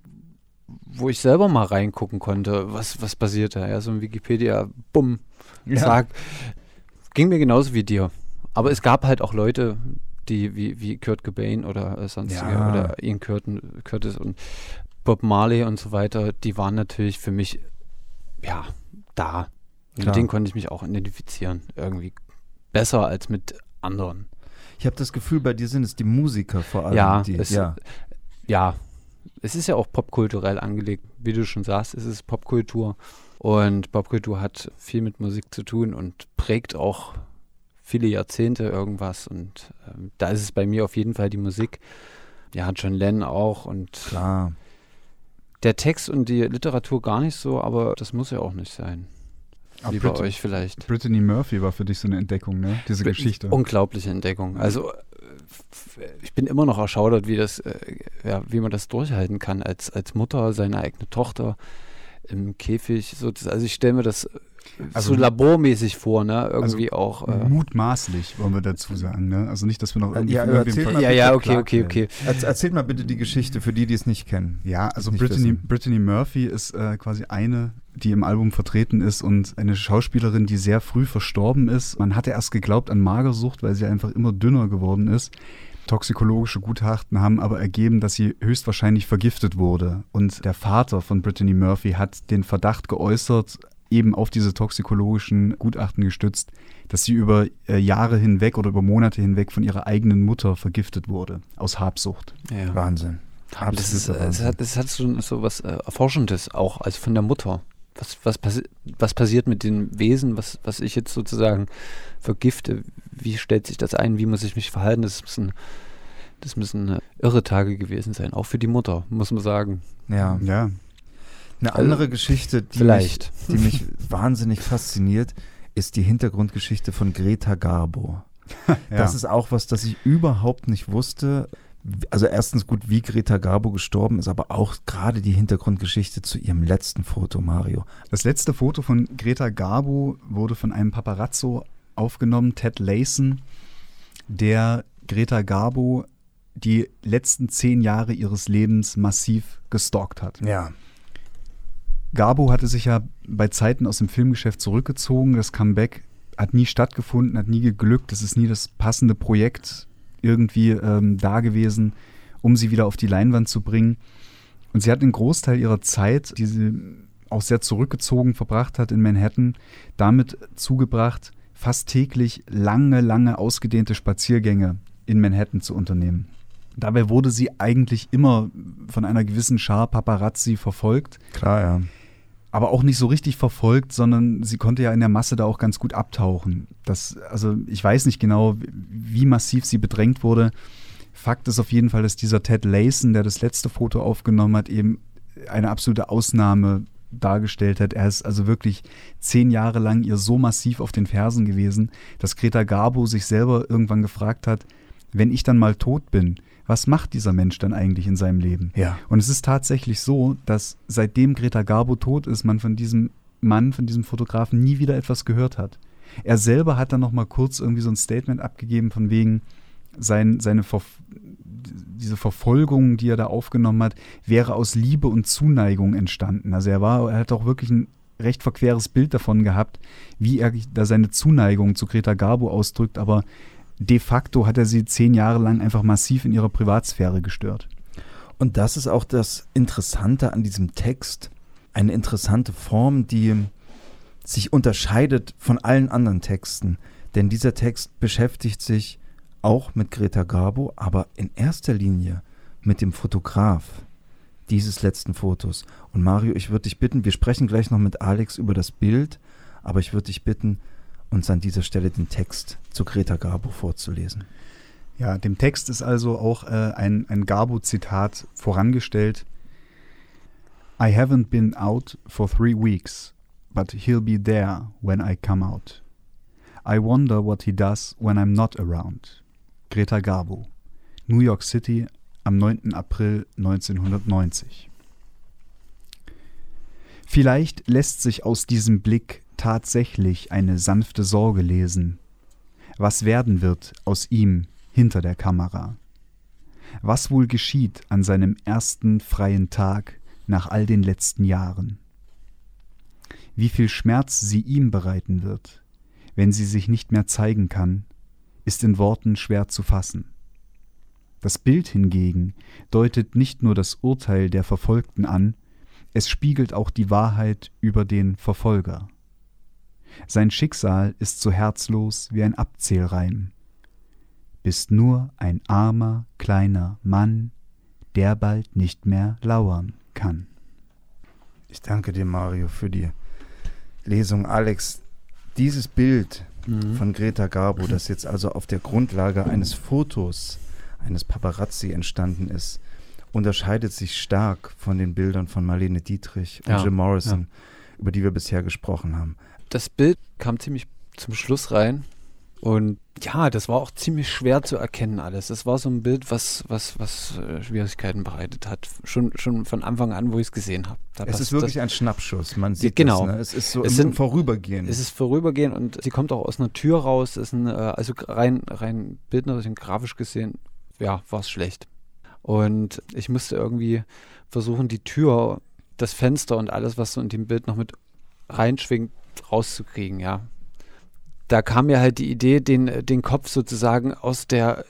wo ich selber mal reingucken konnte, was, was passiert da. Ja, so ein Wikipedia, bumm, ja. sagt. Ging mir genauso wie dir. Aber es gab halt auch Leute, die wie, wie Kurt Cobain oder äh, sonstige ja. oder Ian Curtin, Curtis und Bob Marley und so weiter, die waren natürlich für mich ja da. Klar. Mit denen konnte ich mich auch identifizieren, irgendwie besser als mit anderen. Ich habe das Gefühl, bei dir sind es die Musiker vor allem. Ja, die, es, ja. ja, es ist ja auch popkulturell angelegt. Wie du schon sagst, es ist Popkultur. Und Popkultur hat viel mit Musik zu tun und prägt auch viele Jahrzehnte irgendwas und ähm, da ist es bei mir auf jeden Fall die Musik. ja, John Lennon auch und Klar. der Text und die Literatur gar nicht so, aber das muss ja auch nicht sein. Aber Wie bei Brit- euch vielleicht. Brittany Murphy war für dich so eine Entdeckung, ne? Diese Geschichte. Unglaubliche Entdeckung. Also äh, ich bin immer noch erschaudert, wie das, äh, ja, wie man das durchhalten kann als, als Mutter, seine eigene Tochter im Käfig. So, das, also ich stelle mir das äh, Also- so labormäßig vor, ne? Irgendwie auch. Äh, Mutmaßlich, wollen wir dazu sagen, ne? Also nicht, dass wir noch irgendwie Ja, erzähl mal ja, ja, okay, okay, okay. Erz- Erzähl mal bitte die Geschichte für die, die es nicht kennen. Ja, also Brittany. Brittany Murphy ist äh, quasi eine, die im Album vertreten ist und eine Schauspielerin, die sehr früh verstorben ist. Man hatte erst geglaubt an Magersucht, weil sie einfach immer dünner geworden ist. Toxikologische Gutachten haben aber ergeben, dass sie höchstwahrscheinlich vergiftet wurde. Und der Vater von Brittany Murphy hat den Verdacht geäußert, eben auf diese toxikologischen Gutachten gestützt, dass sie über äh, Jahre hinweg oder über Monate hinweg von ihrer eigenen Mutter vergiftet wurde, aus Habsucht. Ja. Wahnsinn. Das ist, äh, es Wahnsinn. hat, es hat so, so was äh, Erforschendes auch, also von der Mutter. Was, was, passi was passiert mit den Wesen, was, was ich jetzt sozusagen vergifte? Wie stellt sich das ein? Wie muss ich mich verhalten? Das müssen, das müssen äh, irre Tage gewesen sein, auch für die Mutter, muss man sagen. Ja. Ja, Eine Also, andere Geschichte, die Vielleicht. mich, die mich wahnsinnig fasziniert, ist die Hintergrundgeschichte von Greta Garbo. Das ja. ist auch was, das ich überhaupt nicht wusste. Also erstens gut, wie Greta Garbo gestorben ist, aber auch gerade die Hintergrundgeschichte zu ihrem letzten Foto, Mario. Das letzte Foto von Greta Garbo wurde von einem Paparazzo aufgenommen, Ted Layson, der Greta Garbo die letzten zehn Jahre ihres Lebens massiv gestalkt hat. Ja. Garbo hatte sich ja bei Zeiten aus dem Filmgeschäft zurückgezogen. Das Comeback hat nie stattgefunden, hat nie geglückt. Es ist nie das passende Projekt irgendwie ähm, da gewesen, um sie wieder auf die Leinwand zu bringen. Und sie hat einen Großteil ihrer Zeit, die sie auch sehr zurückgezogen verbracht hat in Manhattan, damit zugebracht, fast täglich lange, lange ausgedehnte Spaziergänge in Manhattan zu unternehmen. Dabei wurde sie eigentlich immer von einer gewissen Schar Paparazzi verfolgt Klar, ja. Aber auch nicht so richtig verfolgt, sondern sie konnte ja in der Masse da auch ganz gut abtauchen. Das, also ich weiß nicht genau, wie massiv sie bedrängt wurde. Fakt ist auf jeden Fall, dass dieser Ted Layson, der das letzte Foto aufgenommen hat, eben eine absolute Ausnahme dargestellt hat. Er ist also wirklich zehn Jahre lang ihr so massiv auf den Fersen gewesen, dass Greta Garbo sich selber irgendwann gefragt hat, wenn ich dann mal tot bin, was macht dieser Mensch dann eigentlich in seinem Leben? Ja. Und es ist tatsächlich so, dass seitdem Greta Garbo tot ist, man von diesem Mann, von diesem Fotografen nie wieder etwas gehört hat. Er selber hat dann noch mal kurz irgendwie so ein Statement abgegeben von wegen sein, seine Ver diese Verfolgung, die er da aufgenommen hat, wäre aus Liebe und Zuneigung entstanden. Also er war, er hat auch wirklich ein recht verqueres Bild davon gehabt, wie er da seine Zuneigung zu Greta Garbo ausdrückt, aber de facto hat er sie zehn Jahre lang einfach massiv in ihrer Privatsphäre gestört. Und das ist auch das Interessante an diesem Text. Eine interessante Form, die sich unterscheidet von allen anderen Texten. Denn dieser Text beschäftigt sich auch mit Greta Garbo, aber in erster Linie mit dem Fotograf dieses letzten Fotos. Und Mario, ich würde dich bitten, wir sprechen gleich noch mit Alex über das Bild, aber ich würde dich bitten, uns an dieser Stelle den Text zu Greta Garbo vorzulesen. Ja, dem Text ist also auch äh, ein, ein Garbo-Zitat vorangestellt. I haven't been out for three weeks, but he'll be there when I come out. I wonder what he does when I'm not around. Greta Garbo, New York City am 9. April 1990. Vielleicht lässt sich aus diesem Blick tatsächlich eine sanfte Sorge lesen. Was werden wird aus ihm hinter der Kamera? Was wohl geschieht an seinem ersten freien Tag nach all den letzten Jahren? Wie viel Schmerz sie ihm bereiten wird, wenn sie sich nicht mehr zeigen kann, ist in Worten schwer zu fassen. Das Bild hingegen deutet nicht nur das Urteil der Verfolgten an, es spiegelt auch die Wahrheit über den Verfolger. Sein Schicksal ist so herzlos wie ein Abzählreim. Bist nur ein armer, kleiner Mann, der bald nicht mehr lauern kann. Ich danke dir, Mario, für die Lesung. Alex, dieses Bild Mhm. von Greta Garbo, das jetzt also auf der Grundlage eines Fotos eines Paparazzi entstanden ist, unterscheidet sich stark von den Bildern von Marlene Dietrich und Ja, Jim Morrison, über die wir bisher gesprochen haben. Das Bild kam ziemlich zum Schluss rein. Und ja, das war auch ziemlich schwer zu erkennen alles. Das war so ein Bild, was, was, was äh, Schwierigkeiten bereitet hat. Schon, schon von Anfang an, wo ich es gesehen habe. Es ist wirklich das, ein Schnappschuss, man sieht genau. das. Ne? Es ist so Es sind- Vorübergehen. es ist vorübergehend und sie kommt auch aus einer Tür raus. Ist ein, äh, also rein, rein bildnerisch und grafisch gesehen, ja, war es schlecht. Und ich musste irgendwie versuchen, die Tür, das Fenster und alles, was so in dem Bild noch mit reinschwingt, rauszukriegen, ja. Da kam mir halt die Idee, den, den Kopf sozusagen aus der,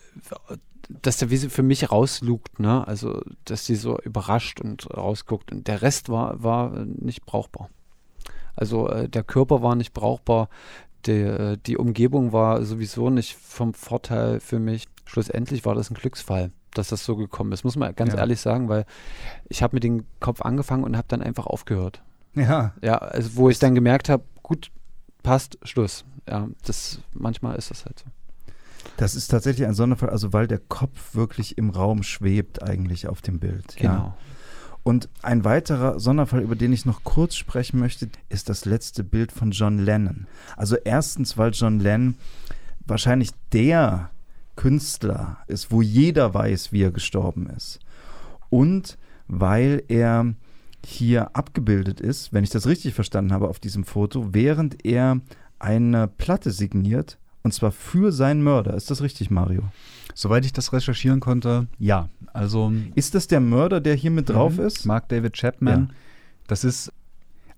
dass der wie sie für mich rauslugt, ne? Also, dass sie so überrascht und rausguckt. Und der Rest war, war nicht brauchbar. Also äh, der Körper war nicht brauchbar, die, äh, die Umgebung war sowieso nicht vom Vorteil für mich. Schlussendlich war das ein Glücksfall, dass das so gekommen ist, muss man ganz Ja. ehrlich sagen, weil ich habe mit dem Kopf angefangen und habe dann einfach aufgehört. ja, Ja, also wo ich dann gemerkt habe, gut, passt, Schluss. Ja, das manchmal ist das halt so. das ist tatsächlich ein Sonderfall, also weil der Kopf wirklich im Raum schwebt eigentlich auf dem Bild. Ja. Genau. Und ein weiterer Sonderfall, über den ich noch kurz sprechen möchte, ist das letzte Bild von John Lennon. Also erstens, weil John Lennon wahrscheinlich der Künstler ist, wo jeder weiß, wie er gestorben ist. Und weil er hier abgebildet ist, wenn ich das richtig verstanden habe auf diesem Foto, während er eine Platte signiert, und zwar für seinen Mörder. Ist das richtig, Mario? Soweit ich das recherchieren konnte, ja. Also Ist das der Mörder, der hier mit drauf Mhm. ist? Mark David Chapman. Ja. Das ist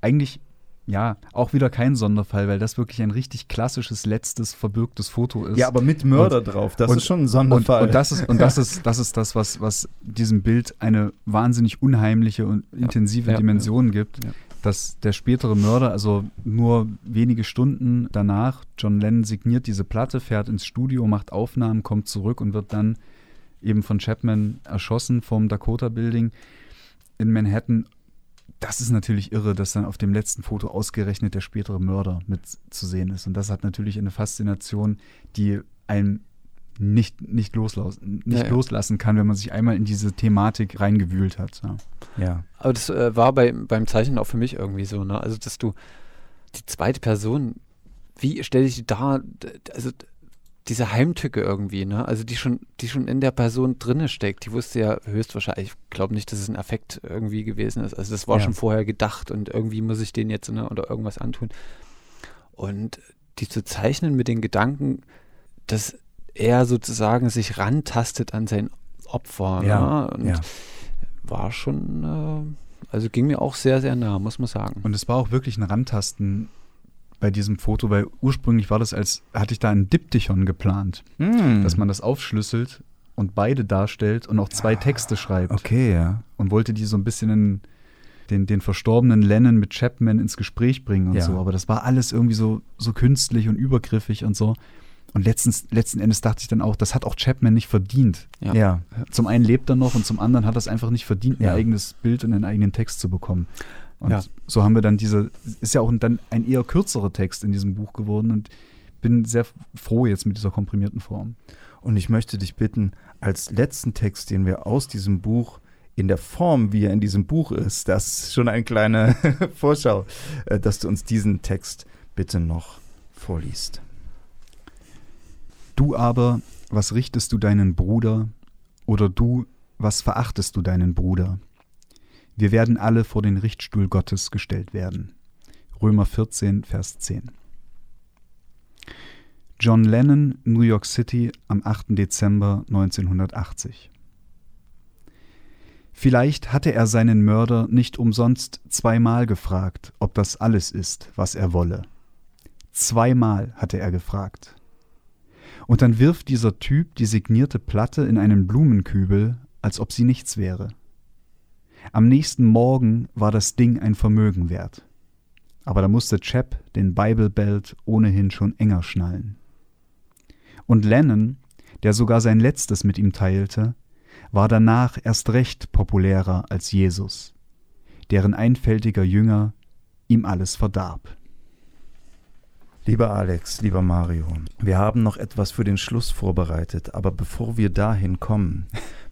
eigentlich ja auch wieder kein Sonderfall, weil das wirklich ein richtig klassisches letztes verbürgtes Foto ist. Ja, aber mit Mörder drauf. Das und- ist schon ein und, Sonderfall. und das ist und das ist das ist das was was diesem Bild eine wahnsinnig unheimliche und intensive ja, Dimension gibt. Ja. Dass der spätere Mörder, also nur wenige Stunden danach, John Lennon signiert diese Platte, fährt ins Studio, macht Aufnahmen, kommt zurück und wird dann eben von Chapman erschossen vom Dakota Building in Manhattan. Das ist natürlich irre, dass dann auf dem letzten Foto ausgerechnet der spätere Mörder mit zu sehen ist. Und das hat natürlich eine Faszination, die einem nicht, nicht, loslassen, nicht Ja, loslassen kann, wenn man sich einmal in diese Thematik reingewühlt hat. Ja. ja. Aber das äh, war bei, beim Zeichnen auch für mich irgendwie so, ne? Also, dass du die zweite Person, wie stelle ich die da, also diese Heimtücke irgendwie, ne? Also die schon, die schon in der Person drinne steckt, die wusste ja höchstwahrscheinlich, ich glaube nicht, dass es ein Affekt irgendwie gewesen ist. Also das war Ja. schon vorher gedacht und irgendwie muss ich den jetzt, ne, oder irgendwas antun. Und die zu zeichnen mit den Gedanken, dass er sozusagen sich rantastet an sein Opfer, Ja, ne? Und ja. war schon, äh, also ging mir auch sehr, sehr nah, muss man sagen. Und es war auch wirklich ein Rantasten bei diesem Foto, weil ursprünglich war das als, hatte ich da ein Diptychon geplant, Hm. dass man das aufschlüsselt und beide darstellt und auch zwei Texte schreibt. Okay, ja. Und wollte die so ein bisschen in den, den verstorbenen Lennon mit Chapman ins Gespräch bringen und Ja. so. Aber das war alles irgendwie so, so künstlich und übergriffig und so. Und letztens, letzten Endes dachte ich dann auch, das hat auch Chapman nicht verdient. Ja. Ja. Zum einen lebt er noch und zum anderen hat er es einfach nicht verdient, ein Ja. eigenes Bild und einen eigenen Text zu bekommen. Und Ja. so haben wir dann diese, ist ja auch dann ein eher kürzerer Text in diesem Buch geworden und bin sehr froh jetzt mit dieser komprimierten Form. Und ich möchte dich bitten, als letzten Text, den wir aus diesem Buch in der Form, wie er in diesem Buch ist, das ist schon eine kleine Vorschau, äh, dass du uns diesen Text bitte noch vorliest. Du aber, was richtest du deinen Bruder? Oder du, was verachtest du deinen Bruder? Wir werden alle vor den Richtstuhl Gottes gestellt werden. Römer 14, Vers 10. John Lennon, New York City, am 8. Dezember 1980. Vielleicht hatte er seinen Mörder nicht umsonst zweimal gefragt, ob das alles ist, was er wolle. Zweimal hatte er gefragt. Und dann wirft dieser Typ die signierte Platte in einen Blumenkübel, als ob sie nichts wäre. Am nächsten Morgen war das Ding ein Vermögen wert. Aber da musste Chap den Bible Belt ohnehin schon enger schnallen. Und Lennon, der sogar sein letztes mit ihm teilte, war danach erst recht populärer als Jesus, deren einfältiger Jünger ihm alles verdarb. Lieber Alex, lieber Mario, wir haben noch etwas für den Schluss vorbereitet, aber bevor wir dahin kommen,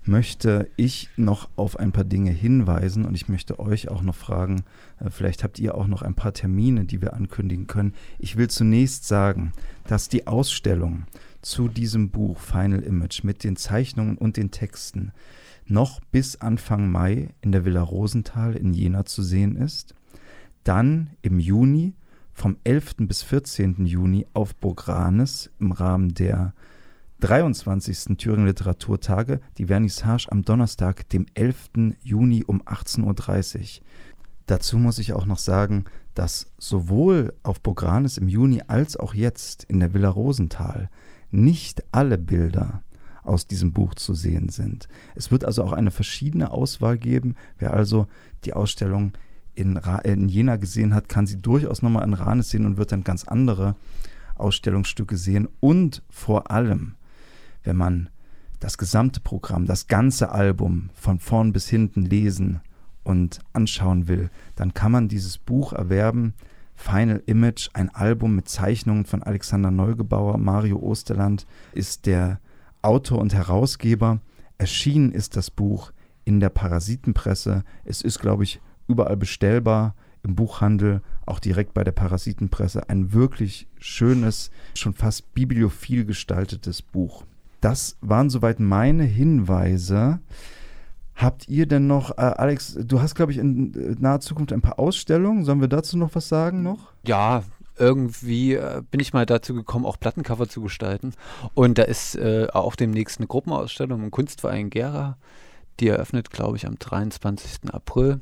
möchte ich noch auf ein paar Dinge hinweisen und ich möchte euch auch noch fragen, äh, vielleicht habt ihr auch noch ein paar Termine, die wir ankündigen können. Ich will zunächst sagen, dass die Ausstellung zu diesem Buch Final Image mit den Zeichnungen und den Texten noch bis Anfang Mai in der Villa Rosenthal in Jena zu sehen ist. Dann im Juni vom 11. bis 14. Juni auf Burg Ranes im Rahmen der 23. Thüringen Literaturtage, die Vernissage am Donnerstag, dem 11. Juni um 18.30 Uhr. Dazu muss ich auch noch sagen, dass sowohl auf Burg Ranes im Juni als auch jetzt in der Villa Rosenthal nicht alle Bilder aus diesem Buch zu sehen sind. Es wird also auch eine verschiedene Auswahl geben. Wer also die Ausstellung in, in Jena gesehen hat, kann sie durchaus nochmal in Ranes sehen und wird dann ganz andere Ausstellungsstücke sehen. Und vor allem, wenn man das gesamte Programm, das ganze Album von vorn bis hinten lesen und anschauen will, dann kann man dieses Buch erwerben. Final Image, ein Album mit Zeichnungen von Alexander Neugebauer. Mario Osterland ist der Autor und Herausgeber. Erschienen ist das Buch in der Parasitenpresse. Es ist, glaube ich, überall bestellbar im Buchhandel, auch direkt bei der Parasitenpresse. Ein wirklich schönes, schon fast bibliophil gestaltetes Buch. Das waren soweit meine Hinweise. Habt ihr denn noch, äh, Alex, du hast, glaube ich, in äh, naher Zukunft ein paar Ausstellungen. Sollen wir dazu noch was sagen noch? Ja, irgendwie äh, bin ich mal dazu gekommen, auch Plattencover zu gestalten. Und da ist äh, auch demnächst eine Gruppenausstellung im Kunstverein Gera. Die eröffnet, glaube ich, am 23. April.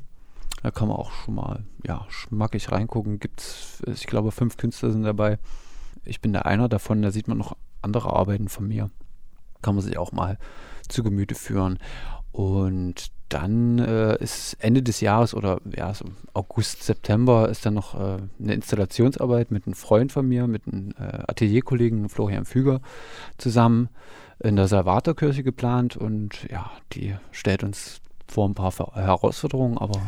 Da kann man auch schon mal ja, schmackig reingucken. Gibt's, ich glaube, fünf Künstler sind dabei. Ich bin der einer davon, da sieht man noch andere Arbeiten von mir. Kann man sich auch mal zu Gemüte führen. Und dann äh, ist Ende des Jahres oder ja, so August, September ist dann noch äh, eine Installationsarbeit mit einem Freund von mir, mit einem äh, Atelierkollegen Florian Füger zusammen in der Salvatorkirche geplant und ja, die stellt uns vor ein paar Herausforderungen, aber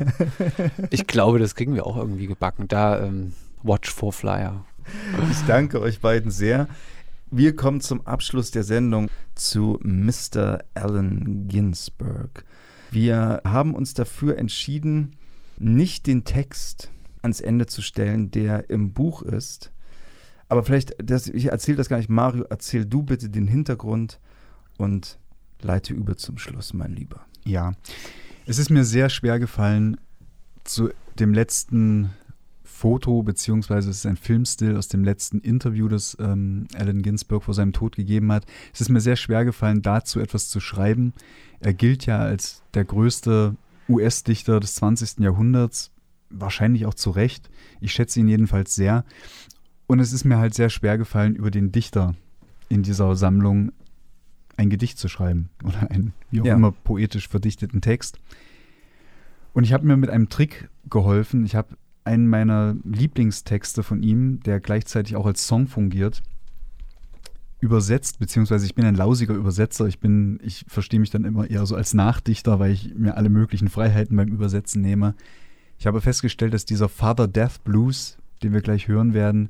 ich glaube, das kriegen wir auch irgendwie gebacken. Da ähm, Watch for Flyer. Ich danke euch beiden sehr. Wir kommen zum Abschluss der Sendung zu Mr. Allen Ginsberg. Wir haben uns dafür entschieden, nicht den Text ans Ende zu stellen, der im Buch ist. Aber vielleicht, das, ich erzähle das gar nicht. Mario, erzähl du bitte den Hintergrund und leite über zum Schluss, mein Lieber. Ja, es ist mir sehr schwer gefallen, zu dem letzten Foto, beziehungsweise es ist ein Filmstill aus dem letzten Interview, das ähm, Allen Ginsberg vor seinem Tod gegeben hat. Es ist mir sehr schwer gefallen, dazu etwas zu schreiben. Er gilt ja als der größte US-Dichter des 20. Jahrhunderts, wahrscheinlich auch zu Recht. Ich schätze ihn jedenfalls sehr. Und es ist mir halt sehr schwer gefallen, über den Dichter in dieser Sammlung ein Gedicht zu schreiben oder einen, wie auch ja. immer, poetisch verdichteten Text. Und ich habe mir mit einem Trick geholfen. Ich habe einen meiner Lieblingstexte von ihm, der gleichzeitig auch als Song fungiert, übersetzt, beziehungsweise ich bin ein lausiger Übersetzer. Ich bin, ich verstehe mich dann immer eher so als Nachdichter, weil ich mir alle möglichen Freiheiten beim Übersetzen nehme. Ich habe festgestellt, dass dieser Father Death Blues, den wir gleich hören werden,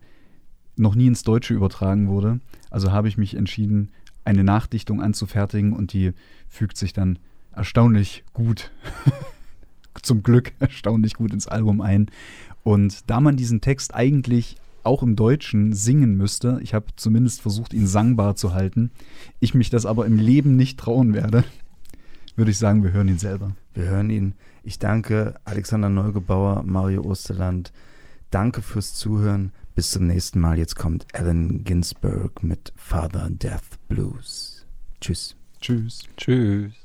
noch nie ins Deutsche übertragen wurde. Also habe ich mich entschieden, eine Nachdichtung anzufertigen und die fügt sich dann erstaunlich gut, zum Glück erstaunlich gut ins Album ein. Und da man diesen Text eigentlich auch im Deutschen singen müsste, ich habe zumindest versucht, ihn sangbar zu halten, ich mich das aber im Leben nicht trauen werde, würde ich sagen, wir hören ihn selber. Wir hören ihn. Ich danke Alexander Neugebauer, Mario Osterland. Danke fürs Zuhören. Bis zum nächsten Mal. Jetzt kommt Allen Ginsberg mit Father Death Blues. Tschüss. Tschüss. Tschüss.